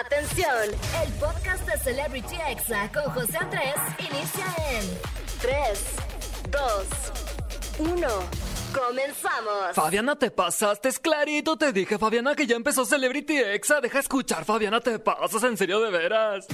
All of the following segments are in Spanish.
Atención, el podcast de Celebrity Exa con José Andrés inicia en 3, 2, 1. Comenzamos. Fabiana, te pasaste, es clarito. Te dije, Fabiana, que ya empezó Celebrity Exa. Deja escuchar, Fabiana, te pasas, en serio, de veras.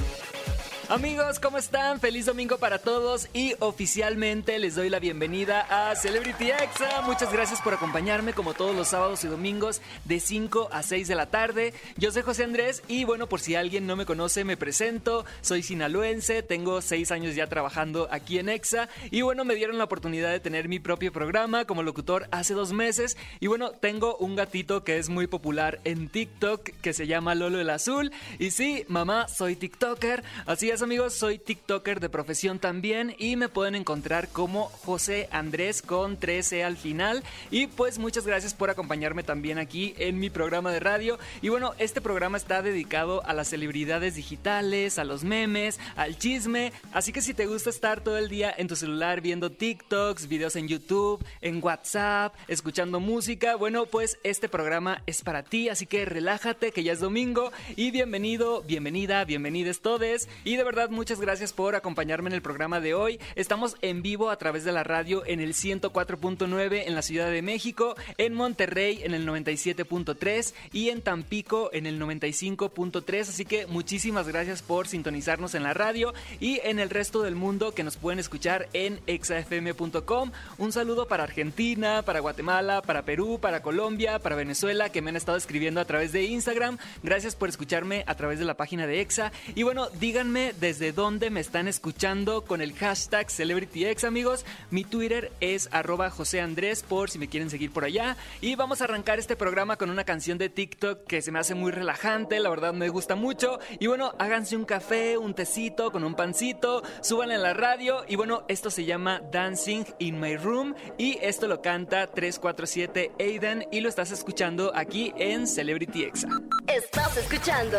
Amigos, ¿cómo están? Feliz domingo para todos y oficialmente les doy la bienvenida a Celebrity Exa. Muchas gracias por acompañarme como todos los sábados y domingos de 5 a 6 de la tarde. Yo soy José Andrés y bueno, por si alguien no me conoce, me presento. Soy sinaloense, tengo 6 años ya trabajando aquí en Exa y bueno, me dieron la oportunidad de tener mi propio programa como locutor hace dos meses y bueno, tengo un gatito que es muy popular en TikTok que se llama Lolo el Azul y sí, mamá, soy TikToker, así es amigos, soy TikToker de profesión también y me pueden encontrar como José Andrés con 13 al final. Y pues muchas gracias por acompañarme también aquí en mi programa de radio. Y bueno, este programa está dedicado a las celebridades digitales, a los memes, al chisme. Así que si te gusta estar todo el día en tu celular viendo TikToks, videos en YouTube, en WhatsApp, escuchando música, bueno, pues este programa es para ti. Así que relájate que ya es domingo y bienvenido, bienvenida, bienvenides todes. Y de verdad, muchas gracias por acompañarme en el programa de hoy. Estamos en vivo a través de la radio en el 104.9 en la Ciudad de México, en Monterrey en el 97.3 y en Tampico en el 95.3. Así que muchísimas gracias por sintonizarnos en la radio y en el resto del mundo que nos pueden escuchar en exafm.com. Un saludo para Argentina, para Guatemala, para Perú, para Colombia, para Venezuela que me han estado escribiendo a través de Instagram. Gracias por escucharme a través de la página de Exa. Y bueno, díganme desde dónde me están escuchando con el hashtag CelebrityX, amigos. Mi Twitter es arroba José Andrés por si me quieren seguir por allá. Y vamos a arrancar este programa con una canción de TikTok que se me hace muy relajante, la verdad me gusta mucho. Y bueno, háganse un café, un tecito con un pancito, suban en la radio. Y bueno, esto se llama Dancing in My Room y esto lo canta 347 Aiden y lo estás escuchando aquí en Celebrity Exa. Estás escuchando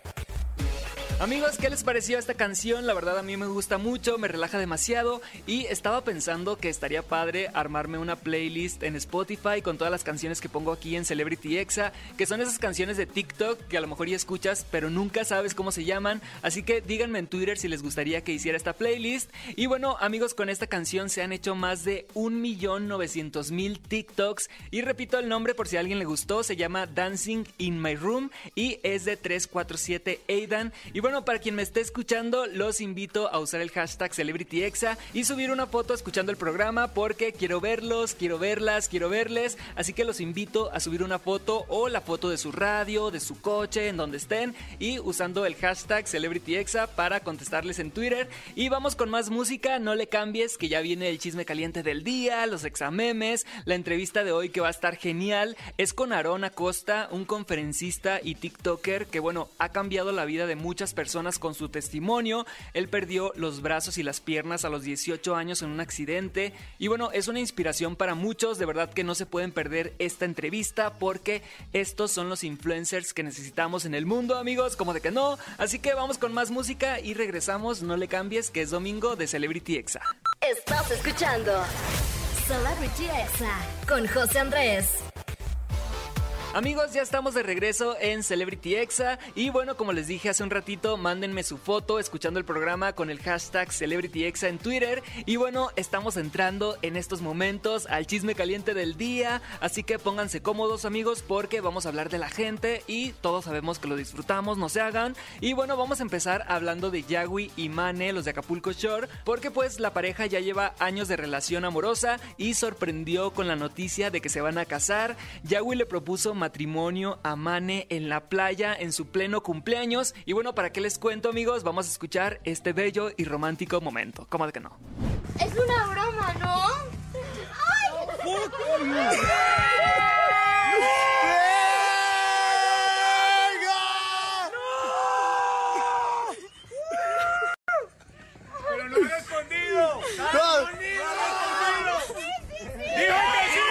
Amigos, ¿qué les pareció esta canción? La verdad a mí me gusta mucho, me relaja demasiado y estaba pensando que estaría padre armarme una playlist en Spotify con todas las canciones que pongo aquí en Celebrity Exa, que son esas canciones de TikTok que a lo mejor ya escuchas, pero nunca sabes cómo se llaman, así que díganme en Twitter si les gustaría que hiciera esta playlist. Y bueno, amigos, con esta canción se han hecho más de 1.900.000 TikToks y repito el nombre por si a alguien le gustó, se llama Dancing in My Room y es de 347 Aidan. Y bueno, bueno, para quien me esté escuchando, los invito a usar el hashtag CelebrityExa y subir una foto escuchando el programa porque quiero verlos, quiero verlas, quiero verles. Así que los invito a subir una foto o la foto de su radio, de su coche, en donde estén y usando el hashtag CelebrityExa para contestarles en Twitter. Y vamos con más música, no le cambies que ya viene el chisme caliente del día, los examemes, la entrevista de hoy que va a estar genial es con Aaron Acosta, un conferencista y TikToker que bueno, ha cambiado la vida de muchas personas con su testimonio. Él perdió los brazos y las piernas a los 18 años en un accidente. Y bueno, es una inspiración para muchos. De verdad que no se pueden perder esta entrevista porque estos son los influencers que necesitamos en el mundo, amigos. Como de que no. Así que vamos con más música y regresamos. No le cambies, que es domingo de Celebrity Exa. Estás escuchando Celebrity Exa con José Andrés. Amigos, ya estamos de regreso en Celebrity Exa. Y bueno, como les dije hace un ratito, mándenme su foto escuchando el programa con el hashtag Celebrity Exa en Twitter. Y bueno, estamos entrando en estos momentos al chisme caliente del día, así que pónganse cómodos amigos porque vamos a hablar de la gente y todos sabemos que lo disfrutamos, no se hagan. Y bueno, vamos a empezar hablando de Yagui y Mane, los de Acapulco Shore, porque pues la pareja ya lleva años de relación amorosa y sorprendió con la noticia de que se van a casar. Yagui le propuso matrimonio a Mane en la playa en su pleno cumpleaños. Y bueno, ¿para qué les cuento, amigos? Vamos a escuchar este bello y romántico momento. ¿Cómo de que no? Es una broma, ¿no? ¡Pero no he respondido! ¡No ha respondido! ¡No ha respondido! ¡Dijo que sí!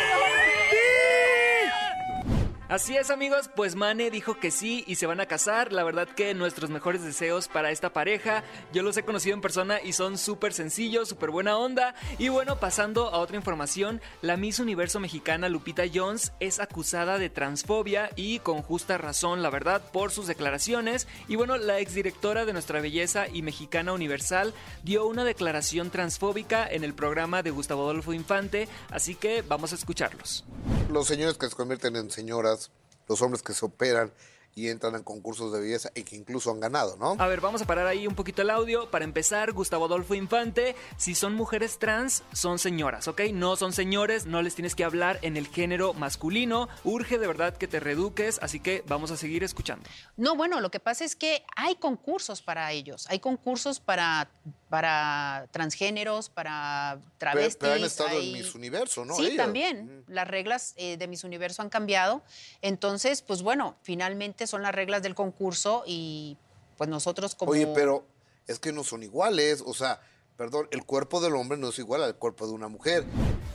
Así es amigos, pues Mane dijo que sí y se van a casar. La verdad que nuestros mejores deseos para esta pareja. Yo los he conocido en persona y son súper sencillos, súper buena onda. Y bueno, pasando a otra información, la Miss Universo mexicana Lupita Jones es acusada de transfobia y con justa razón, la verdad, por sus declaraciones. Y bueno, la exdirectora de Nuestra Belleza y Mexicana Universal dio una declaración transfóbica en el programa de Gustavo Adolfo Infante, así que vamos a escucharlos. Los señores que se convierten en señoras los hombres que se operan y entran en concursos de belleza y que incluso han ganado, ¿no? A ver, vamos a parar ahí un poquito el audio. Para empezar, Gustavo Adolfo Infante, si son mujeres trans, son señoras, ¿ok? No son señores, no les tienes que hablar en el género masculino. Urge de verdad que te reeduques, así que vamos a seguir escuchando. No, bueno, lo que pasa es que hay concursos para ellos, hay concursos para para transgéneros, para travestis. Pero, han estado en Miss Universo, ¿no? Sí, también. Las reglas eh, de Miss Universo han cambiado. Entonces, pues bueno, finalmente son las reglas del concurso y pues nosotros como... Oye, pero es que no son iguales, o sea, perdón, el cuerpo del hombre no es igual al cuerpo de una mujer.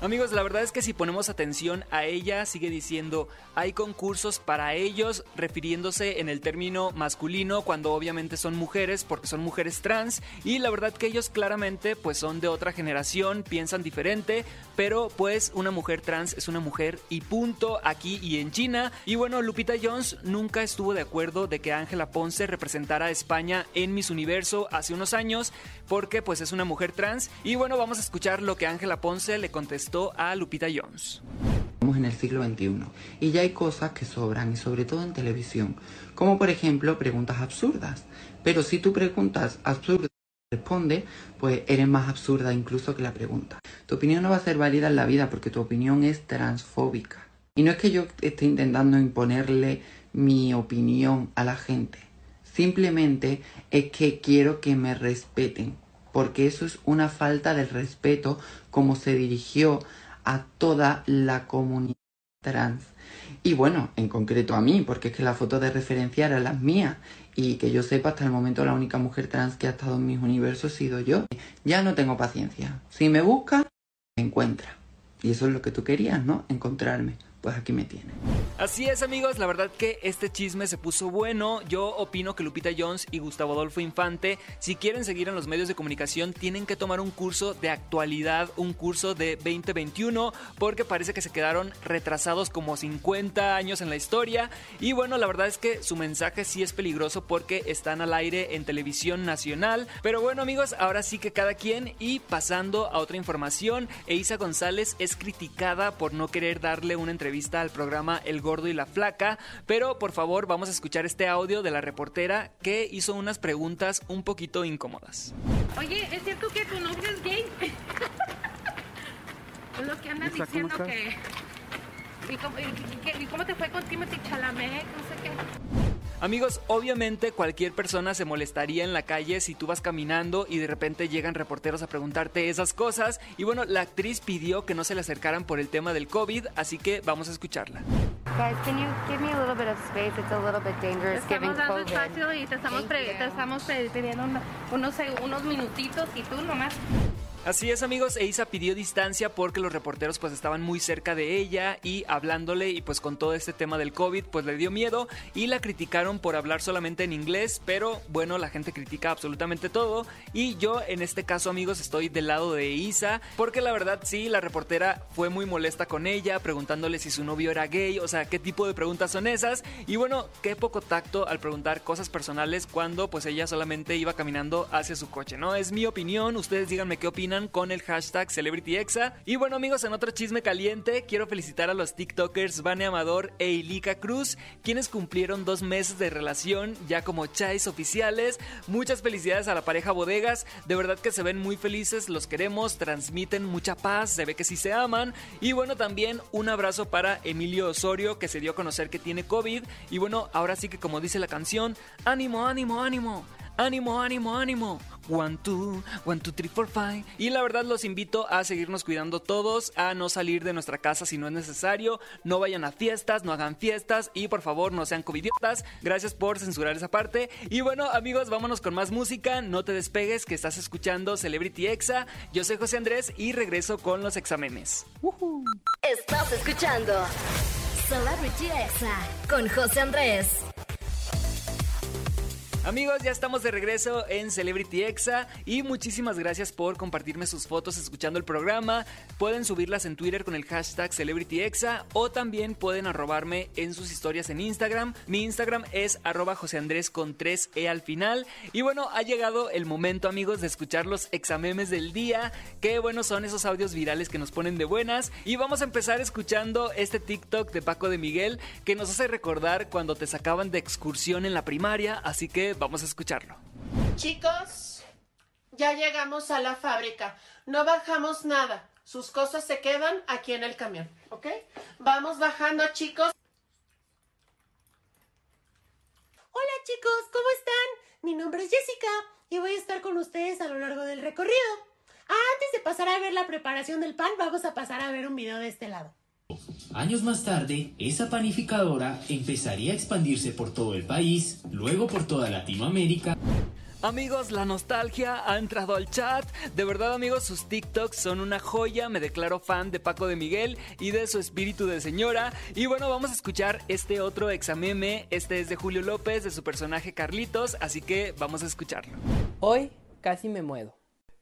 Amigos, la verdad es que si ponemos atención a ella, sigue diciendo, hay concursos para ellos, refiriéndose en el término masculino, cuando obviamente son mujeres, porque son mujeres trans, y la verdad que ellos claramente pues son de otra generación, piensan diferente, pero pues una mujer trans es una mujer y punto aquí y en China. Y bueno, Lupita Jones nunca estuvo de acuerdo de que Ángela Ponce representara a España en Miss Universo hace unos años, porque pues es una mujer trans. Y bueno, vamos a escuchar lo que Ángela Ponce le contestó a Lupita Jones. Estamos en el siglo XXI y ya hay cosas que sobran y sobre todo en televisión, como por ejemplo preguntas absurdas. Pero si tú preguntas absurdas responde, pues eres más absurda incluso que la pregunta. Tu opinión no va a ser válida en la vida porque tu opinión es transfóbica. Y no es que yo esté intentando imponerle mi opinión a la gente. Simplemente es que quiero que me respeten porque eso es una falta de respeto como se dirigió a toda la comunidad trans. Y bueno, en concreto a mí, porque es que la foto de referencia era la mía. Y que yo sepa, hasta el momento la única mujer trans que ha estado en mis universos ha sido yo. Ya no tengo paciencia. Si me busca, me encuentra. Y eso es lo que tú querías, ¿no? Encontrarme aquí me. Así es amigos, la verdad que este chisme se puso bueno. Yo opino que Lupita Jones y Gustavo Adolfo Infante, si quieren seguir en los medios de comunicación, tienen que tomar un curso de actualidad, un curso de 2021, porque parece que se quedaron retrasados como 50 años en la historia. Y bueno, la verdad es que su mensaje sí es peligroso porque están al aire en televisión nacional. Pero bueno amigos, ahora sí que cada quien y pasando a otra información, Eisa González es criticada por no querer darle una entrevista al programa El Gordo y la Flaca, pero por favor vamos a escuchar este audio de la reportera que hizo unas preguntas un poquito incómodas. Oye, ¿es cierto que tu novio es gay? lo que andas diciendo que... ¿Y cómo, ¿Y cómo, te fue con Timothy Chalamet? No sé qué. Amigos, obviamente cualquier persona se molestaría en la calle si tú vas caminando y de repente llegan reporteros a preguntarte esas cosas. Y bueno, la actriz pidió que no se le acercaran por el tema del COVID, así que vamos a escucharla. Guys, can you give me a little bit of space? It's a little bit dangerous giving COVID. espacio y te estamos, te estamos pidiendo unos, unos minutitos y tú nomás Así es amigos, Eisa pidió distancia porque los reporteros pues estaban muy cerca de ella y hablándole y pues con todo este tema del COVID pues le dio miedo y la criticaron por hablar solamente en inglés, pero bueno, la gente critica absolutamente todo y yo en este caso amigos estoy del lado de Isa porque la verdad sí, la reportera fue muy molesta con ella preguntándole si su novio era gay, o sea, qué tipo de preguntas son esas y bueno, qué poco tacto al preguntar cosas personales cuando pues ella solamente iba caminando hacia su coche, ¿no? Es mi opinión, ustedes díganme qué opinan con el hashtag CelebrityExa. Y bueno amigos, en otro chisme caliente, quiero felicitar a los TikTokers Vane Amador e Ilika Cruz, quienes cumplieron dos meses de relación ya como chais oficiales. Muchas felicidades a la pareja Bodegas, de verdad que se ven muy felices, los queremos, transmiten mucha paz, se ve que sí se aman. Y bueno, también un abrazo para Emilio Osorio, que se dio a conocer que tiene COVID. Y bueno, ahora sí que como dice la canción, ánimo, ánimo, ánimo. Ánimo, ánimo, ánimo. One, two, one, two, three, four, five. Y la verdad los invito a seguirnos cuidando todos, a no salir de nuestra casa si no es necesario, no vayan a fiestas, no hagan fiestas y por favor no sean covidiotas. Gracias por censurar esa parte. Y bueno, amigos, vámonos con más música. No te despegues que estás escuchando Celebrity Exa. Yo soy José Andrés y regreso con los exámenes. Estás escuchando Celebrity Exa con José Andrés. Amigos, ya estamos de regreso en Celebrity Exa y muchísimas gracias por compartirme sus fotos escuchando el programa. Pueden subirlas en Twitter con el hashtag Celebrity Exa o también pueden arrobarme en sus historias en Instagram. Mi Instagram es arroba José Andrés con 3E al final. Y bueno, ha llegado el momento amigos de escuchar los examemes del día. Qué buenos son esos audios virales que nos ponen de buenas. Y vamos a empezar escuchando este TikTok de Paco de Miguel que nos hace recordar cuando te sacaban de excursión en la primaria. Así que Vamos a escucharlo. Chicos, ya llegamos a la fábrica. No bajamos nada. Sus cosas se quedan aquí en el camión, ¿ok? Vamos bajando, chicos. Hola, chicos, ¿cómo están? Mi nombre es Jessica y voy a estar con ustedes a lo largo del recorrido. Antes de pasar a ver la preparación del pan, vamos a pasar a ver un video de este lado. Años más tarde, esa panificadora empezaría a expandirse por todo el país, luego por toda Latinoamérica. Amigos, la nostalgia ha entrado al chat. De verdad, amigos, sus TikToks son una joya. Me declaro fan de Paco de Miguel y de su espíritu de señora. Y bueno, vamos a escuchar este otro exameme. Este es de Julio López, de su personaje Carlitos. Así que vamos a escucharlo. Hoy casi me muero.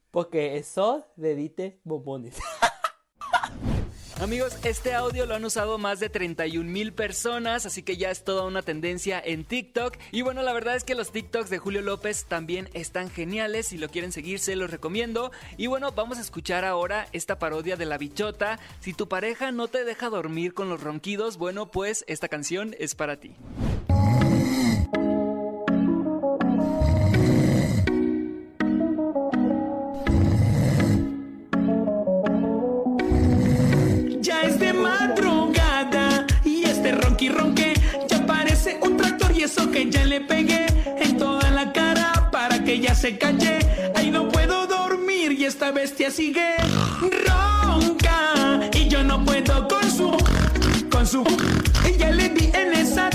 Porque eso de Dite Bombones. Amigos, este audio lo han usado más de 31 mil personas, así que ya es toda una tendencia en TikTok. Y bueno, la verdad es que los TikToks de Julio López también están geniales. Si lo quieren seguir, se los recomiendo. Y bueno, vamos a escuchar ahora esta parodia de la bichota. Si tu pareja no te deja dormir con los ronquidos, bueno, pues esta canción es para ti. Que ya le pegué en toda la cara para que ya se calle. Ahí no puedo dormir y esta bestia sigue ronca. Y yo no puedo con su, con su, ella le di en esa.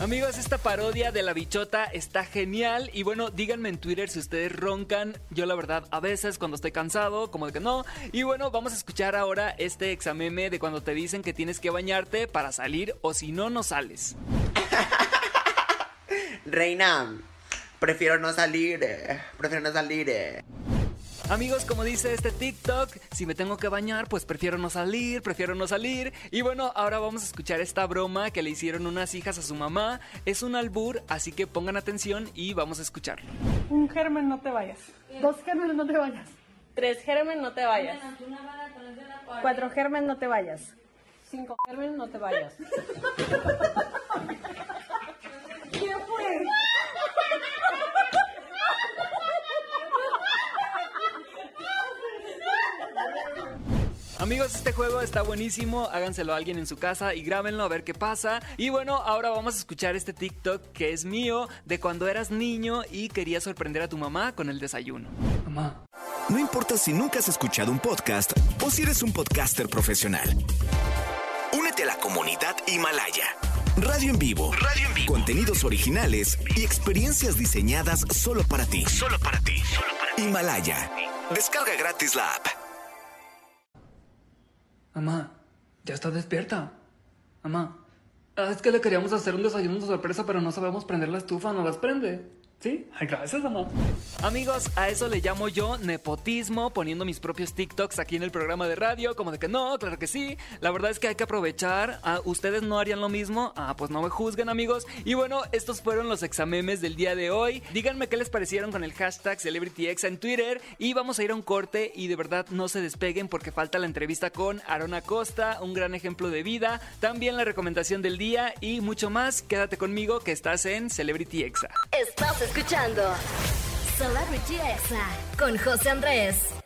Amigos, esta parodia de la bichota está genial. Y bueno, díganme en Twitter si ustedes roncan. Yo, la verdad, a veces cuando estoy cansado, como de que no. Y bueno, vamos a escuchar ahora este exameme de cuando te dicen que tienes que bañarte para salir o si no, no sales. Reina, prefiero no salir, eh, prefiero no salir. Eh. Amigos, como dice este TikTok, si me tengo que bañar, pues prefiero no salir, prefiero no salir. Y bueno, ahora vamos a escuchar esta broma que le hicieron unas hijas a su mamá. Es un albur, así que pongan atención y vamos a escucharlo. Un germen, no te vayas. Dos gérmenes, no te vayas. Tres germen, no te vayas. Cuatro germen, no te vayas. Cinco germen, no te vayas. Amigos, este juego está buenísimo. Háganselo a alguien en su casa y grábenlo a ver qué pasa. Y bueno, ahora vamos a escuchar este TikTok que es mío de cuando eras niño y querías sorprender a tu mamá con el desayuno. Mamá. No importa si nunca has escuchado un podcast o si eres un podcaster profesional. Únete a la comunidad Himalaya. Radio en vivo. Radio en vivo. Contenidos originales y experiencias diseñadas solo para ti. Solo para ti. Solo para ti. Himalaya. Descarga gratis la app. Mamá, ya está despierta. Mamá, es que le queríamos hacer un desayuno de sorpresa, pero no sabemos prender la estufa, no las prende. ¿Sí? Gracias, mamá. Amigos, a eso le llamo yo nepotismo, poniendo mis propios TikToks aquí en el programa de radio, como de que no, claro que sí. La verdad es que hay que aprovechar. Ah, ¿Ustedes no harían lo mismo? Ah, pues no me juzguen, amigos. Y bueno, estos fueron los examemes del día de hoy. Díganme qué les parecieron con el hashtag CelebrityX en Twitter. Y vamos a ir a un corte y de verdad no se despeguen porque falta la entrevista con Aaron Acosta, un gran ejemplo de vida. También la recomendación del día y mucho más. Quédate conmigo que estás en Celebrity Exa. Estás escuchando Celebrity Exa con José Andrés.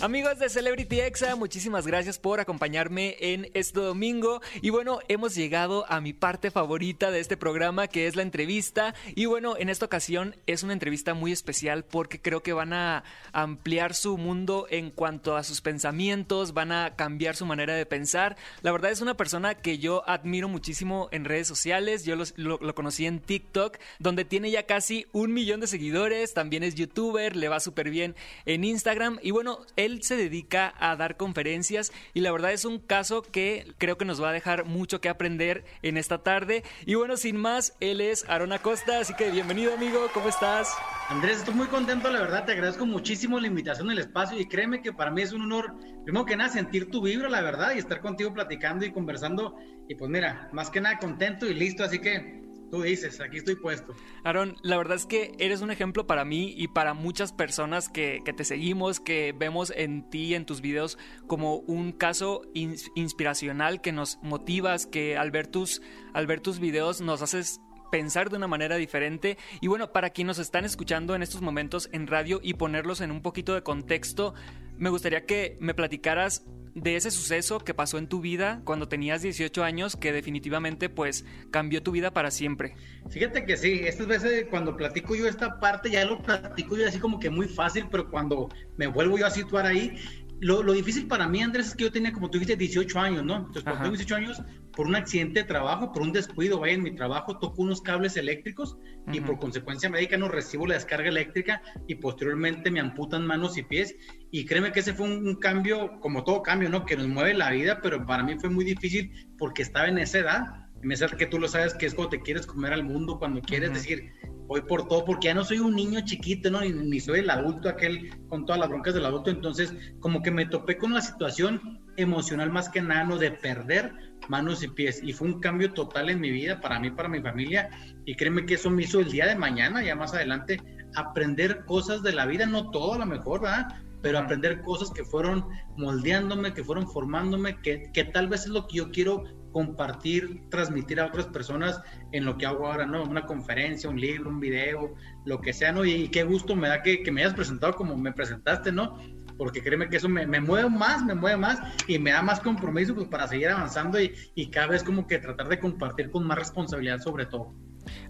Amigos de Celebrity Exa, muchísimas gracias por acompañarme en este domingo. Y bueno, hemos llegado a mi parte favorita de este programa, que es la entrevista. Y bueno, en esta ocasión es una entrevista muy especial porque creo que van a ampliar su mundo en cuanto a sus pensamientos, van a cambiar su manera de pensar. La verdad es una persona que yo admiro muchísimo en redes sociales. Yo lo, lo conocí en TikTok, donde tiene ya casi un millón de seguidores. También es youtuber, le va súper bien en Instagram. Y bueno, él se dedica a dar conferencias y la verdad es un caso que creo que nos va a dejar mucho que aprender en esta tarde. Y bueno, sin más, él es Aaron Acosta, así que bienvenido amigo, ¿cómo estás? Andrés, estoy muy contento, la verdad, te agradezco muchísimo la invitación al espacio y créeme que para mí es un honor, primero que nada, sentir tu vibra, la verdad, y estar contigo platicando y conversando. Y pues mira, más que nada contento y listo, así que Tú dices, aquí estoy puesto. Aaron, la verdad es que eres un ejemplo para mí y para muchas personas que, que te seguimos, que vemos en ti, en tus videos, como un caso inspiracional que nos motivas, que al ver tus, al ver tus videos nos haces pensar de una manera diferente. Y bueno, para quienes nos están escuchando en estos momentos en radio y ponerlos en un poquito de contexto, me gustaría que me platicaras de ese suceso que pasó en tu vida cuando tenías 18 años que definitivamente pues cambió tu vida para siempre. Fíjate que sí, estas veces cuando platico yo esta parte ya lo platico yo así como que muy fácil, pero cuando me vuelvo yo a situar ahí, lo, difícil para mí, Andrés, es que yo tenía, como tú dijiste, 18 años, ¿no? Entonces, cuando tengo 18 años, por un accidente de trabajo, por un descuido, vaya, en mi trabajo, toco unos cables eléctricos y por consecuencia médica no recibo la descarga eléctrica y posteriormente me amputan manos y pies. Y créeme que ese fue un, cambio, como todo cambio, ¿no? Que nos mueve la vida, pero para mí fue muy difícil porque estaba en esa edad. Edad que tú lo sabes, que es cuando te quieres comer al mundo, cuando quieres decir, voy por todo, porque ya no soy un niño chiquito, ¿no? Ni, soy el adulto aquel con todas las broncas del adulto, entonces como que me topé con la situación emocional más que nada, ¿no? De perder manos y pies, y fue un cambio total en mi vida, para mí, para mi familia, y créeme que eso me hizo el día de mañana, ya más adelante, aprender cosas de la vida, no todo a lo mejor, ¿verdad? Pero aprender cosas que fueron moldeándome, que fueron formándome, que, que tal vez es lo que yo quiero compartir, transmitir a otras personas en lo que hago ahora, ¿no? Una conferencia, un libro, un video, lo que sea, ¿no? Y, qué gusto me da que, me hayas presentado como me presentaste, ¿no? Porque créeme que eso me, mueve más, me mueve más y me da más compromiso pues, para seguir avanzando y, y cada vez como que tratar de compartir con más responsabilidad sobre todo.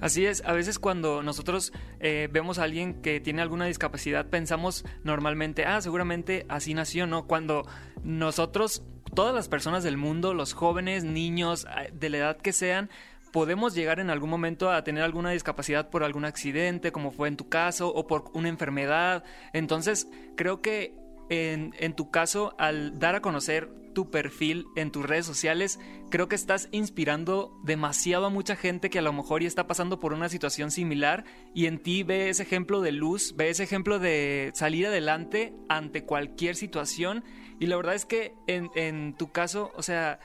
Así es, a veces cuando nosotros eh, vemos a alguien que tiene alguna discapacidad, pensamos normalmente, ah, seguramente así nació, ¿no? Cuando nosotros, todas las personas del mundo, los jóvenes, niños, de la edad que sean, podemos llegar en algún momento a tener alguna discapacidad por algún accidente, como fue en tu caso, o por una enfermedad. Entonces, creo que en, en tu caso, al dar a conocer tu perfil en tus redes sociales, creo que estás inspirando demasiado a mucha gente que a lo mejor ya está pasando por una situación similar y en ti ve ese ejemplo de luz, ve ese ejemplo de salir adelante ante cualquier situación. Y la verdad es que en, tu caso, o sea,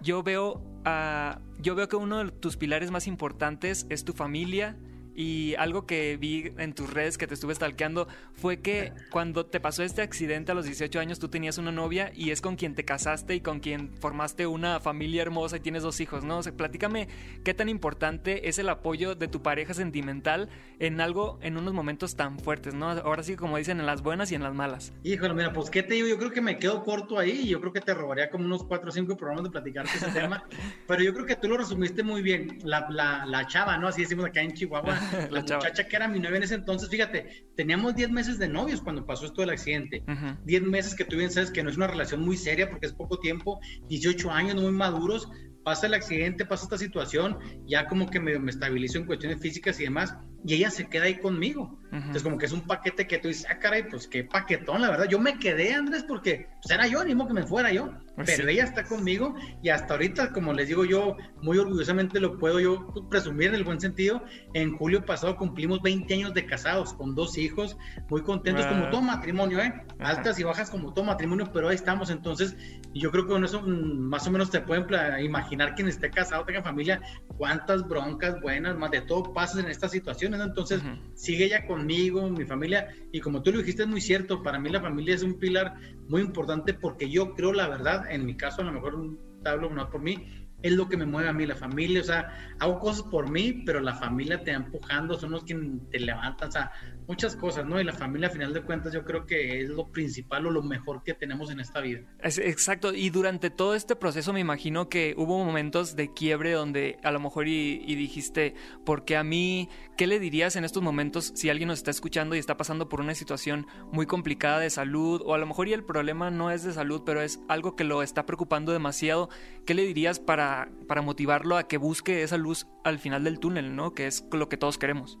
yo veo, yo veo que uno de tus pilares más importantes es tu familia, y algo que vi en tus redes que te estuve stalkeando fue que cuando te pasó este accidente a los 18 años tú tenías una novia y es con quien te casaste y con quien formaste una familia hermosa y tienes dos hijos, ¿no? O sea, platícame qué tan importante es el apoyo de tu pareja sentimental en algo, en unos momentos tan fuertes, ¿no? Ahora sí, como dicen, en las buenas y en las malas. Híjole, mira, pues qué te digo, yo creo que me quedo corto ahí y yo creo que te robaría como unos 4 o 5 programas de platicarte ese tema, pero yo creo que tú lo resumiste muy bien. La, la, la chava, ¿no? Así decimos acá en Chihuahua la, muchacha que era mi novia en ese entonces, fíjate, teníamos 10 meses de novios cuando pasó esto del accidente. 10 meses que tú bien sabes que no es una relación muy seria porque es poco tiempo, 18 años, muy maduros. Pasa el accidente, pasa esta situación, ya como que me, me estabilizo en cuestiones físicas y demás y ella se queda ahí conmigo. Entonces, como que es un paquete que tú dices, ah, caray, pues qué paquetón, la verdad. Yo me quedé, Andrés, porque pues, era yo, modo que me fuera yo. Pues pero ella está conmigo y hasta ahorita, como les digo yo, muy orgullosamente lo puedo yo presumir en el buen sentido. En julio pasado cumplimos 20 años de casados con dos hijos, muy contentos, como todo matrimonio, ¿eh? Altas y bajas como todo matrimonio, pero ahí estamos. Entonces, yo creo que con eso mm, más o menos te pueden imaginar quien esté casado, tenga familia, cuántas broncas buenas, más de todo pasa en esta situación entonces, sigue ella mi familia, y como tú lo dijiste, es muy cierto, para mí la familia es un pilar muy importante porque yo creo la verdad, en mi caso, a lo mejor te hablo no por mí, es lo que me mueve a mí, la familia, o sea, hago cosas por mí, pero la familia te va empujando, son los que te levantan, o sea, muchas cosas, ¿no? Y la familia, a final de cuentas, yo creo que es lo principal o lo mejor que tenemos en esta vida. exacto, y durante todo este proceso me imagino que hubo momentos de quiebre donde a lo mejor y, dijiste, porque a mí, ¿qué le dirías en estos momentos si alguien nos está escuchando y está pasando por una situación muy complicada de salud, o a lo mejor y el problema no es de salud, pero es algo que lo está preocupando demasiado, ¿qué le dirías para, para motivarlo a que busque esa luz al final del túnel, ¿no? Que es lo que todos queremos.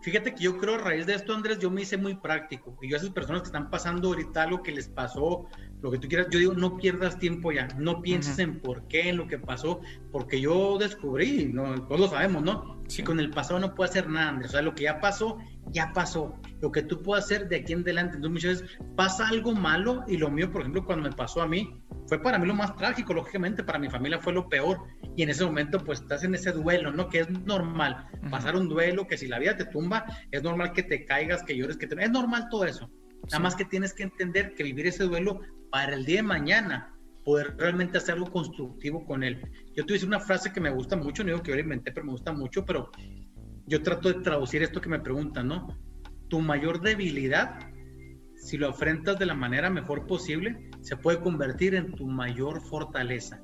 Fíjate que yo creo a raíz de esto, Andrés, yo me hice muy práctico. Y yo a esas personas que están pasando ahorita lo que les pasó, lo que tú quieras, yo digo, no pierdas tiempo ya, no pienses en por qué, en lo que pasó, porque yo descubrí, no, todos lo sabemos, ¿no? Si con el pasado no puedo hacer nada, Andrés. O sea, lo que ya pasó, ya pasó. Lo que tú puedes hacer de aquí en adelante. Entonces muchas veces pasa algo malo y lo mío, por ejemplo, cuando me pasó a mí, fue para mí lo más trágico, lógicamente, para mi familia fue lo peor. Y en ese momento, pues estás en ese duelo, ¿no? Que es normal. Pasar un duelo, que si la vida te tumba, es normal que te caigas, que llores, que te... Es normal todo eso. Nada más que tienes que entender que vivir ese duelo para el día de mañana, poder realmente hacer algo constructivo con él. Yo te hice una frase que me gusta mucho, no digo que yo la inventé, pero me gusta mucho, pero yo trato de traducir esto que me preguntan, ¿no? Tu mayor debilidad, si lo afrentas de la manera mejor posible, se puede convertir en tu mayor fortaleza.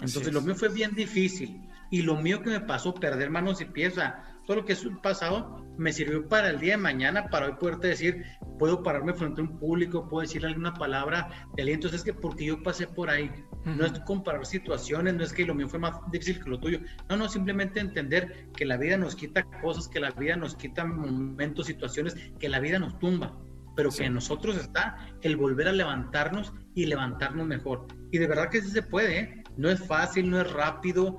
Entonces, lo mío fue bien difícil. Y lo mío que me pasó, perder manos y pies, todo lo que es pasado me sirvió para el día de mañana, para hoy poderte decir, puedo pararme frente a un público, puedo decir alguna palabra de aliento. Es que porque yo pasé por ahí, no es comparar situaciones, no es que lo mío fue más difícil que lo tuyo. No, no, simplemente entender que la vida nos quita cosas, que la vida nos quita momentos, situaciones, que la vida nos tumba pero que en nosotros está el volver a levantarnos y levantarnos mejor. Y de verdad que sí se puede, ¿eh? no es fácil, no es rápido,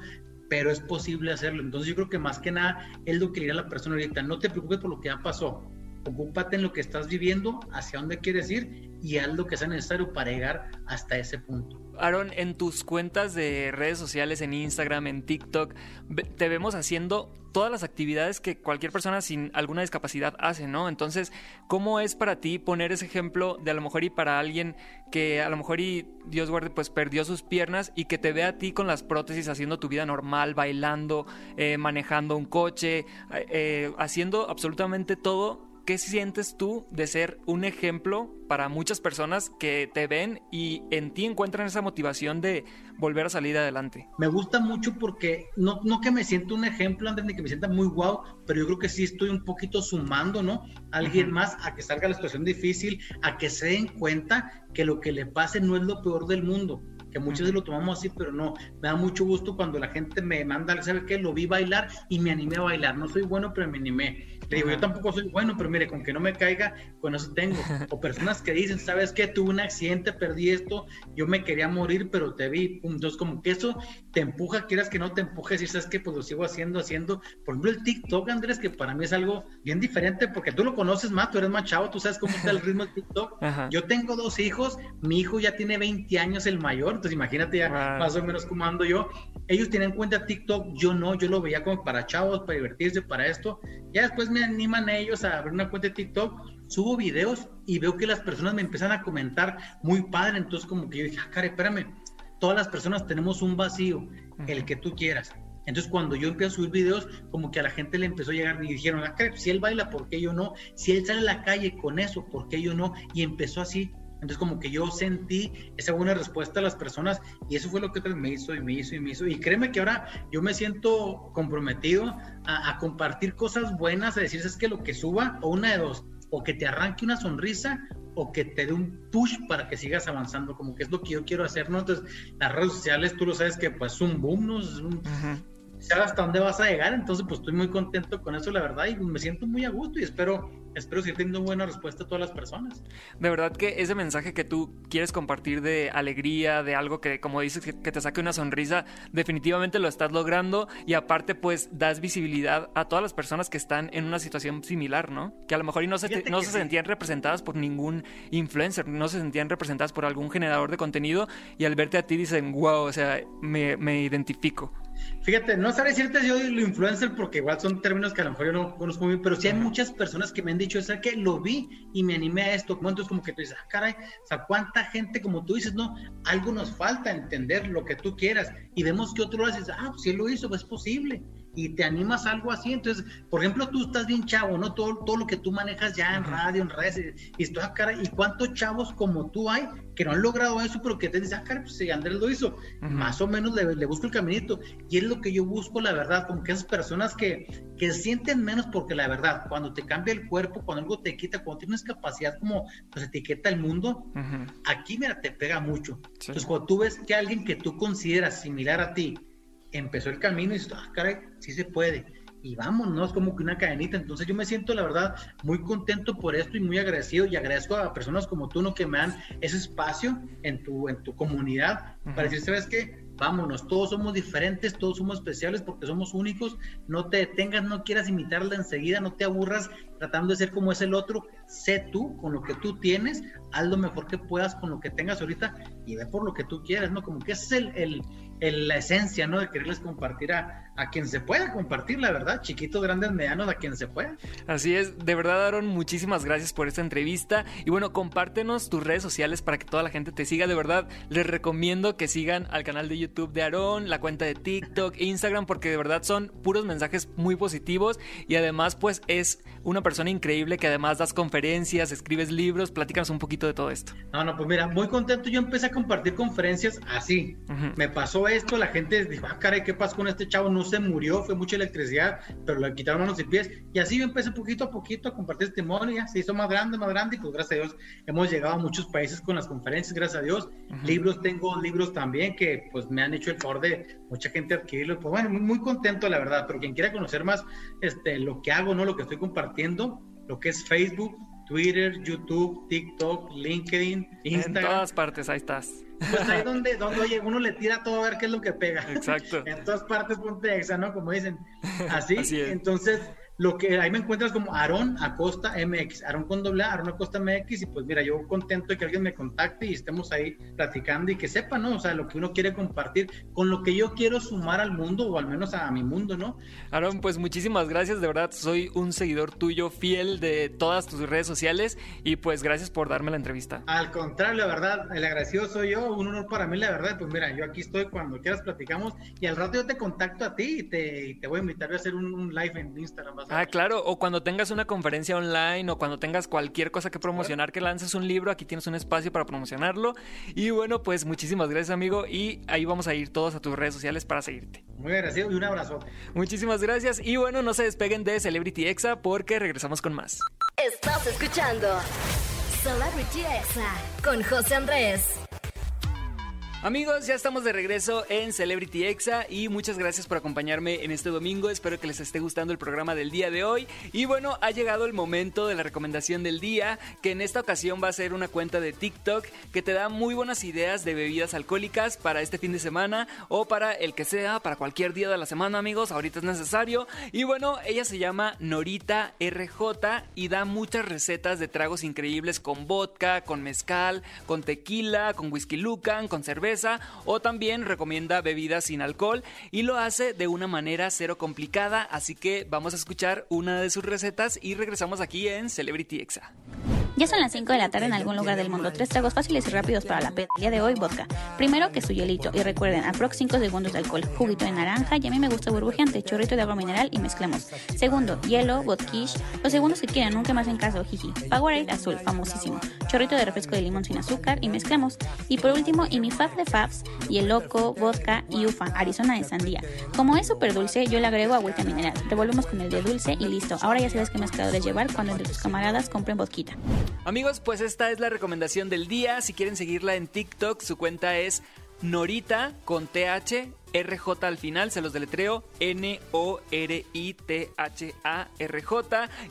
pero es posible hacerlo. Entonces yo creo que más que nada es lo que le dirá a la persona ahorita, no te preocupes por lo que ya pasó, ocúpate en lo que estás viviendo, hacia dónde quieres ir y haz lo que sea necesario para llegar hasta ese punto. Aaron, en tus cuentas de redes sociales, en Instagram, en TikTok, te vemos haciendo todas las actividades que cualquier persona sin alguna discapacidad hace, ¿no? Entonces, ¿cómo es para ti poner ese ejemplo de a lo mejor y para alguien que a lo mejor y Dios guarde, pues perdió sus piernas y que te ve a ti con las prótesis haciendo tu vida normal, bailando, eh, manejando un coche, eh, haciendo absolutamente todo ¿qué sientes tú de ser un ejemplo para muchas personas que te ven y en ti encuentran esa motivación de volver a salir adelante? Me gusta mucho porque no, no que me sienta un ejemplo, antes de que me sienta muy guau, pero yo creo que sí estoy un poquito sumando, ¿no? alguien más a que salga la situación difícil, a que se den cuenta que lo que le pase no es lo peor del mundo que muchas veces lo tomamos así, pero no, me da mucho gusto cuando la gente me manda, ¿sabe qué? Lo vi bailar y me animé a bailar, no soy bueno, pero me animé. Le digo, yo tampoco soy bueno, pero mire, con que no me caiga, con eso tengo. O personas que dicen, ¿sabes qué? Tuve un accidente, perdí esto, yo me quería morir, pero te vi. Entonces, como que eso te empuja, quieras que no te empujes, y sabes que pues lo sigo haciendo, haciendo. Por ejemplo, el TikTok, Andrés, que para mí es algo bien diferente, porque tú lo conoces más, tú eres más chavo, tú sabes cómo está el ritmo del TikTok. Yo tengo dos hijos, mi hijo ya tiene 20 años, el mayor, entonces imagínate ya más o menos cómo ando yo. Ellos tienen cuenta TikTok, yo no, yo lo veía como para chavos, para divertirse, para esto. Ya después me animan ellos a abrir una cuenta de TikTok, subo videos y veo que las personas me empiezan a comentar muy padre, entonces como que yo dije, ah, cara, espérame, todas las personas tenemos un vacío, el que tú quieras. Entonces cuando yo empecé a subir videos, como que a la gente le empezó a llegar y dijeron, ah, si él baila, ¿por qué yo no? Si él sale a la calle con eso, ¿por qué yo no? Y empezó así. Entonces como que yo sentí esa buena respuesta a las personas y eso fue lo que me hizo y me hizo y me hizo. Y créeme que ahora yo me siento comprometido a, compartir cosas buenas, a decir, es que lo que suba, o una de dos, o que te arranque una sonrisa o que te dé un push para que sigas avanzando, como que es lo que yo quiero hacer, ¿no? Entonces, las redes sociales, tú lo sabes que pues es un boom, ¿no? Es sabes hasta dónde vas a llegar, entonces pues estoy muy contento con eso, la verdad, y me siento muy a gusto y espero espero seguir teniendo buena respuesta a todas las personas. De verdad que ese mensaje que tú quieres compartir de alegría, de algo que, como dices, que, te saque una sonrisa, definitivamente lo estás logrando y aparte pues das visibilidad a todas las personas que están en una situación similar, ¿no? Que a lo mejor no se, no se sentían representadas por ningún influencer, no se sentían representadas por algún generador de contenido y al verte a ti dicen, wow, o sea, me, me identifico. Fíjate, no sabré decirte yo lo influencer porque igual son términos que a lo mejor yo no conozco muy bien, pero sí hay muchas personas que me han dicho, ¿sabes que Lo vi y me animé a esto. Entonces, como que tú dices, ah, caray, o sea, cuánta gente, como tú dices, no, algo nos falta entender lo que tú quieras y vemos que otro lo hace, ah, pues si él lo hizo, pues es posible y te animas a algo así. Entonces, por ejemplo, tú estás bien chavo, ¿no? Todo, todo lo que tú manejas ya en radio, en redes, y, estoy a cara, ¿y cuántos chavos como tú hay que no han logrado eso, pero que te dicen, ah, cara, pues si Andrés lo hizo, más o menos le, le, busco el caminito. Y es lo que yo busco, la verdad, como que esas personas que, que sienten menos, porque la verdad, cuando te cambia el cuerpo, cuando algo te quita, cuando tienes capacidad como pues etiqueta el mundo, aquí, mira, te pega mucho. Entonces, cuando tú ves que alguien que tú consideras similar a ti, empezó el camino y dices, ah, caray, sí se puede. y vámonos, como que una cadenita. Entonces yo me siento, la verdad, muy contento por esto y muy agradecido y agradezco a personas como tú, ¿no? Que me dan ese espacio en tu, en tu comunidad para decir, ¿sabes qué? vámonos, todos somos diferentes, todos somos especiales porque somos únicos, no te detengas, no quieras imitarla enseguida, no te aburras tratando de ser como es el otro, sé tú con lo que tú tienes, haz lo mejor que puedas con lo que tengas ahorita y ve por lo que tú quieres, ¿no? Como que ese es el, el, la esencia, ¿no? De quererles compartir a, a quien se pueda compartir, la verdad, chiquitos, grandes, medianos, a quien se pueda. Así es, de verdad, Aaron, muchísimas gracias por esta entrevista y bueno, compártenos tus redes sociales para que toda la gente te siga, de verdad, les recomiendo que sigan al canal de YouTube de Aaron, la cuenta de TikTok, Instagram, porque de verdad son puros mensajes muy positivos y además pues es una persona increíble que además das conferencias, escribes libros, platícanos un poquito de todo esto. No, no, pues mira, muy contento, yo empecé a compartir conferencias así, me pasó esto, la gente dijo, ah, caray, ¿qué pasa con este chavo? No se murió, fue mucha electricidad, pero le quitaron manos y pies, y así yo empecé poquito a poquito a compartir testimonio, ya se hizo más grande, más grande, y pues gracias a Dios hemos llegado a muchos países con las conferencias, gracias a Dios, libros, tengo libros también que pues me han hecho el favor de mucha gente adquirirlos, pues bueno, muy, muy contento la verdad, pero quien quiera conocer más este, lo que hago, no lo que estoy compartiendo, lo que es Facebook, Twitter, YouTube, TikTok, LinkedIn, Instagram. En todas partes, ahí estás. Pues ahí donde, donde, oye, uno le tira todo a ver qué es lo que pega. Exacto. en todas partes ponte exa, ¿no? Como dicen. Así. Así Entonces, lo que ahí me encuentras como Aarón Acosta MX, Aarón con doble A, Aarón Acosta MX, y pues mira, yo contento de que alguien me contacte y estemos ahí platicando y que sepa, ¿no? O sea, lo que uno quiere compartir con lo que yo quiero sumar al mundo o al menos a, mi mundo, ¿no? Aarón, pues muchísimas gracias, de verdad, soy un seguidor tuyo fiel de todas tus redes sociales y pues gracias por darme la entrevista. Al contrario, la verdad, el agradecido soy yo, un honor para mí, la verdad, pues mira, yo aquí estoy cuando quieras platicamos y al rato yo te contacto a ti y te, te voy a invitar a hacer un, un live en Instagram. Ah, claro, o cuando tengas una conferencia online o cuando tengas cualquier cosa que promocionar, que lances un libro, aquí tienes un espacio para promocionarlo. Y bueno, pues muchísimas gracias, amigo, y ahí vamos a ir todos a tus redes sociales para seguirte. Muy agradecido y un abrazo. Muchísimas gracias y bueno, no se despeguen de Celebrity Exa porque regresamos con más. Estás escuchando Celebrity Exa con José Andrés. Amigos, ya estamos de regreso en Celebrity Exa y muchas gracias por acompañarme en este domingo. Espero que les esté gustando el programa del día de hoy. Y bueno, ha llegado el momento de la recomendación del día, que en esta ocasión va a ser una cuenta de TikTok que te da muy buenas ideas de bebidas alcohólicas para este fin de semana o para el que sea, para cualquier día de la semana, amigos. Ahorita es necesario. Y bueno, ella se llama Norita RJ y da muchas recetas de tragos increíbles con vodka, con mezcal, con tequila, con whisky lucan, con cerveza o también recomienda bebidas sin alcohol y lo hace de una manera cero complicada, así que vamos a escuchar una de sus recetas y regresamos aquí en Celebrity Exa. Ya son las 5 de la tarde en algún lugar del mundo. Tres tragos fáciles y rápidos para la peda. El día de hoy, vodka. Primero, que su hielito. Y recuerden, aprox 5 segundos de alcohol. Juguito de naranja. Y a mí me gusta burbujeante. Chorrito de agua mineral y mezclamos. Segundo, hielo, vodkish. Los segundos que quieran, nunca más en caso, jiji. Powerade azul, famosísimo. Chorrito de refresco de limón sin azúcar y mezclamos. Y por último, y mi fab de fabs. Loco, vodka y ufa. Arizona de sandía. Como es súper dulce, yo le agrego agüita mineral. Revolvemos con el de dulce y listo. Ahora ya sabes qué mezcladores llevar cuando entre tus camaradas compren vodquita. Amigos, pues esta es la recomendación del día. Si quieren seguirla en TikTok, su cuenta es Norita con TH RJ al final, se los deletreo N-O-R-I-T-H-A-R-J.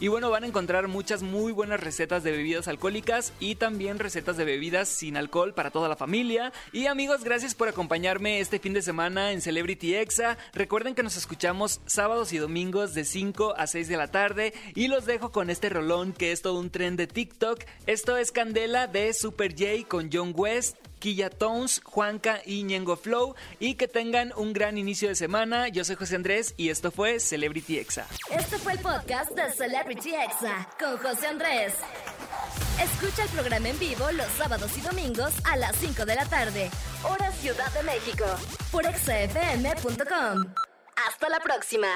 Y bueno, van a encontrar muchas muy buenas recetas de bebidas alcohólicas y también recetas de bebidas sin alcohol para toda la familia. Y amigos, gracias por acompañarme este fin de semana en Celebrity Exa. Recuerden que nos escuchamos sábados y domingos de 5 a 6 de la tarde. Y los dejo con este rolón que es todo un tren de TikTok. Esto es Candela de Super J con John West. Quilla Tones, Juanca y Ñengo Flow y que tengan un gran inicio de semana. Yo soy José Andrés y esto fue Celebrity Exa. Este fue el podcast de Celebrity Exa con José Andrés. Escucha el programa en vivo los sábados y domingos a las 5 de la tarde, hora Ciudad de México, por exafm.com. Hasta la próxima.